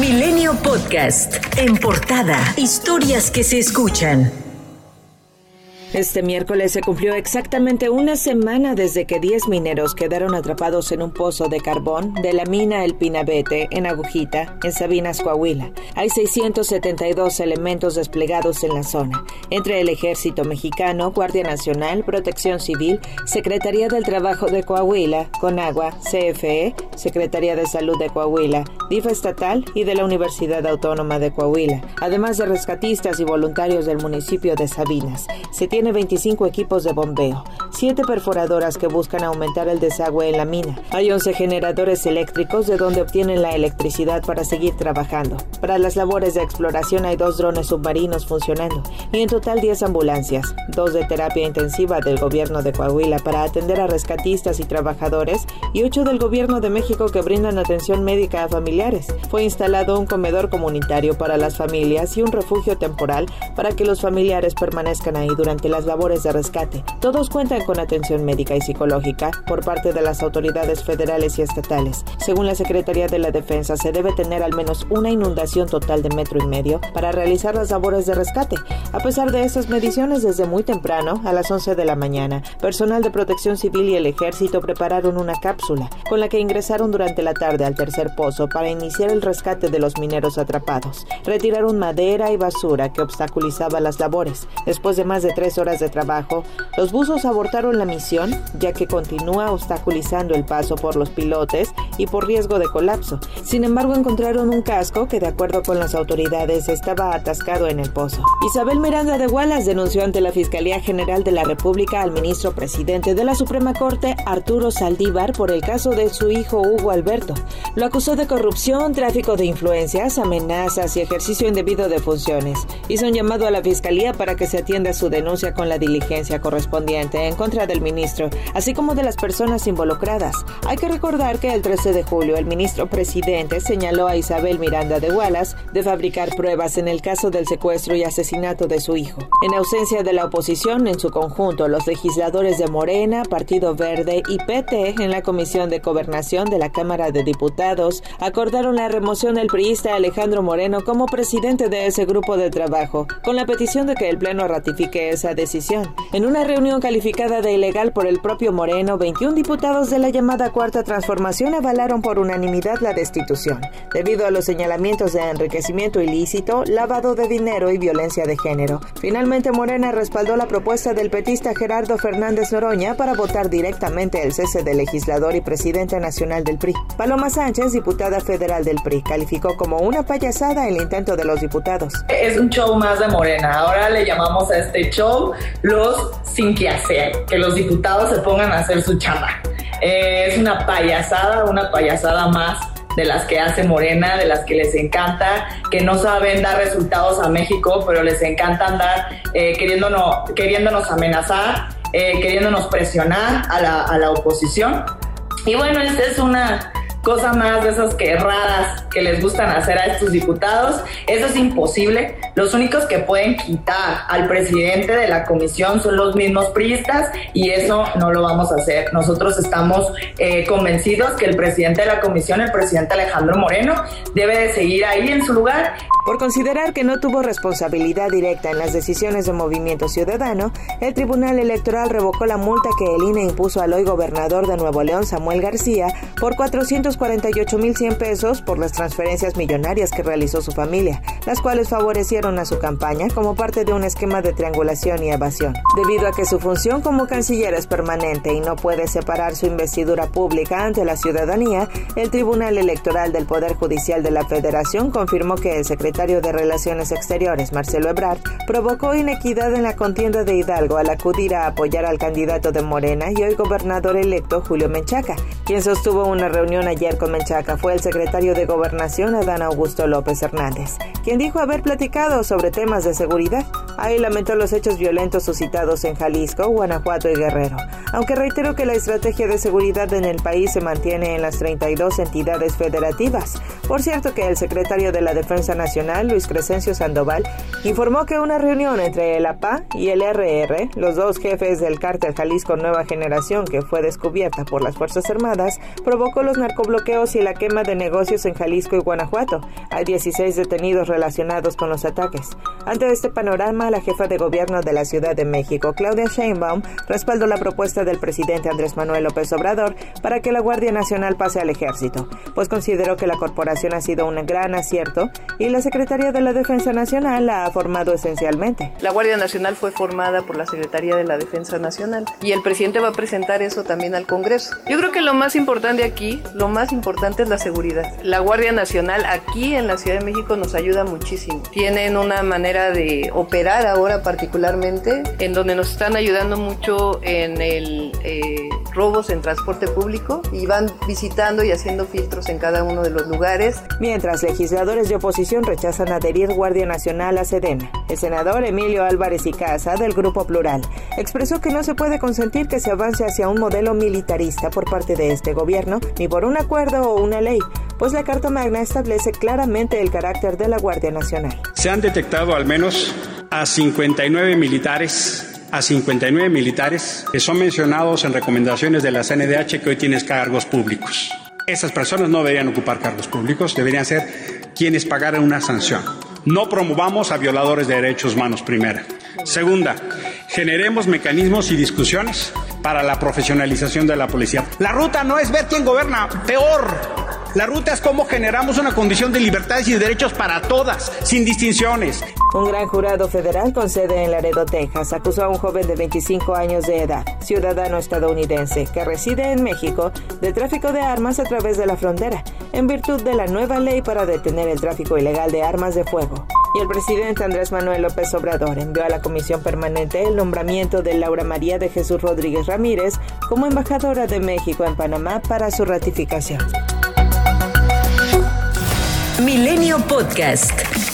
Milenio Podcast. En portada. Historias que se escuchan. Este miércoles se cumplió exactamente una semana desde que 10 mineros quedaron atrapados en un pozo de carbón de la mina El Pinabete en Agujita, en Sabinas, Coahuila. Hay 672 elementos desplegados en la zona, entre el Ejército Mexicano, Guardia Nacional, Protección Civil, Secretaría del Trabajo de Coahuila, Conagua, CFE, Secretaría de Salud de Coahuila, DIF estatal y de la Universidad Autónoma de Coahuila, además de rescatistas y voluntarios del municipio de Sabinas. Se tiene 25 equipos de bombeo, 7 perforadoras que buscan aumentar el desagüe en la mina. Hay 11 generadores eléctricos de donde obtienen la electricidad para seguir trabajando. Para las labores de exploración hay dos drones submarinos funcionando y en total 10 ambulancias, dos de terapia intensiva del gobierno de Coahuila para atender a rescatistas y trabajadores y 8 del gobierno de México que brindan atención médica a familiares. Fue instalado un comedor comunitario para las familias y un refugio temporal para que los familiares permanezcan ahí durante las labores de rescate. Todos cuentan con atención médica y psicológica por parte de las autoridades federales y estatales. Según la Secretaría de la Defensa, se debe tener al menos una inundación total de metro y medio para realizar las labores de rescate. A pesar de esas mediciones, desde muy temprano, a las 11 de la mañana, personal de protección civil y el ejército prepararon una cápsula con la que ingresaron durante la tarde al tercer pozo para iniciar el rescate de los mineros atrapados. Retiraron madera y basura que obstaculizaba las labores. Después de más de tres horas de trabajo, los buzos abortaron la misión ya que continúa obstaculizando el paso por los pilotes y por riesgo de colapso. Sin embargo, encontraron un casco que, de acuerdo con las autoridades, estaba atascado en el pozo. Isabel Miranda de Wallace denunció ante la Fiscalía General de la República al ministro presidente de la Suprema Corte, Arturo Saldívar, por el caso de su hijo Hugo Alberto. Lo acusó de corrupción, tráfico de influencias, amenazas y ejercicio indebido de funciones. Hizo un llamado a la Fiscalía para que se atienda su denuncia con la diligencia correspondiente en contra del ministro, así como de las personas involucradas. Hay que recordar que el 13 de julio el ministro presidente señaló a Isabel Miranda de Wallace de fabricar pruebas en el caso del secuestro y asesinato de su hijo. En ausencia de la oposición en su conjunto, los legisladores de Morena, Partido Verde y PT en la Comisión de Gobernación de la Cámara de Diputados acordaron la remoción del priista Alejandro Moreno como presidente de ese grupo de trabajo, con la petición de que el Pleno ratifique esa decisión. En una reunión calificada de ilegal por el propio Moreno, 21 diputados de la llamada Cuarta Transformación avalaron por unanimidad la destitución, debido a los señalamientos de enriquecimiento ilícito, lavado de dinero y violencia de género. Finalmente, Morena respaldó la propuesta del petista Gerardo Fernández Noroña para votar directamente el cese del legislador y presidente nacional del PRI. Paloma Sánchez, diputada federal del PRI, calificó como una payasada el intento de los diputados. Es un show más de Morena. Ahora le llamamos a este show los sin que hacer, que los diputados se pongan a hacer su chamba. Eh, es una payasada, una payasada más de las que hace Morena, de las que les encanta, que no saben dar resultados a México, pero les encanta andar eh, queriéndonos, queriéndonos amenazar, eh, queriéndonos presionar a la, a la oposición. Y bueno, esta es una cosa más de esas que raras que les gustan hacer a estos diputados. Eso es imposible. Los únicos que pueden quitar al presidente de la comisión son los mismos priistas y eso no lo vamos a hacer. Nosotros estamos eh, convencidos que el presidente de la comisión, el presidente Alejandro Moreno, debe de seguir ahí en su lugar. Por considerar que no tuvo responsabilidad directa en las decisiones de Movimiento Ciudadano, el Tribunal Electoral revocó la multa que el INE impuso al hoy gobernador de Nuevo León, Samuel García, por 448.100 pesos por las transferencias millonarias que realizó su familia, las cuales favorecieron a su campaña como parte de un esquema de triangulación y evasión. Debido a que su función como canciller es permanente y no puede separar su investidura pública ante la ciudadanía, el Tribunal Electoral del Poder Judicial de la Federación confirmó que el secretario de Relaciones Exteriores, Marcelo Ebrard, provocó inequidad en la contienda de Hidalgo al acudir a apoyar al candidato de Morena y hoy gobernador electo Julio Menchaca. Quien sostuvo una reunión ayer con Menchaca fue el secretario de Gobernación Adán Augusto López Hernández, quien dijo haber platicado sobre temas de seguridad. Ahí lamentó los hechos violentos suscitados en Jalisco, Guanajuato y Guerrero, aunque reiteró que la estrategia de seguridad en el país se mantiene en las 32 entidades federativas. Por cierto que el secretario de la Defensa Nacional, Luis Crescencio Sandoval, informó que una reunión entre el APA y el RR, los dos jefes del cártel Jalisco Nueva Generación que fue descubierta por las Fuerzas Armadas, provocó los narcobloqueos y la quema de negocios en Jalisco y Guanajuato. Hay 16 detenidos relacionados con los ataques. Ante este panorama, la jefa de gobierno de la Ciudad de México, Claudia Sheinbaum, respaldó la propuesta del presidente Andrés Manuel López Obrador para que la Guardia Nacional pase al ejército, pues consideró que la corporación ha sido un gran acierto y la Secretaría de la Defensa Nacional la ha formado esencialmente. La Guardia Nacional fue formada por la Secretaría de la Defensa Nacional y el presidente va a presentar eso también al Congreso. Yo creo que lo más importante aquí, lo más importante es la seguridad. La Guardia Nacional aquí en la Ciudad de México nos ayuda muchísimo. Tienen una manera de operar ahora particularmente en donde nos están ayudando mucho en el eh, robos en transporte público y van visitando y haciendo filtros en cada uno de los lugares. Mientras legisladores de oposición rechazan adherir Guardia Nacional a Sedena, el senador Emilio Álvarez y Casa del Grupo Plural expresó que no se puede consentir que se avance hacia un modelo militarista por parte de este gobierno, ni por un acuerdo o una ley, pues la Carta Magna establece claramente el carácter de la Guardia Nacional. Se han detectado al menos a 59 militares a 59 militares que son mencionados en recomendaciones de la CNDH que hoy tienes cargos públicos. Esas personas no deberían ocupar cargos públicos, deberían ser quienes pagaran una sanción. No promovamos a violadores de derechos humanos, primera. Segunda, generemos mecanismos y discusiones para la profesionalización de la policía. La ruta no es ver quién gobierna, peor. La ruta es cómo generamos una condición de libertades y derechos para todas, sin distinciones. Un gran jurado federal con sede en Laredo, Texas, acusó a un joven de 25 años de edad, ciudadano estadounidense, que reside en México, de tráfico de armas a través de la frontera, en virtud de la nueva ley para detener el tráfico ilegal de armas de fuego. Y el presidente Andrés Manuel López Obrador envió a la Comisión Permanente el nombramiento de Laura María de Jesús Rodríguez Ramírez como embajadora de México en Panamá para su ratificación. Milenio Podcast.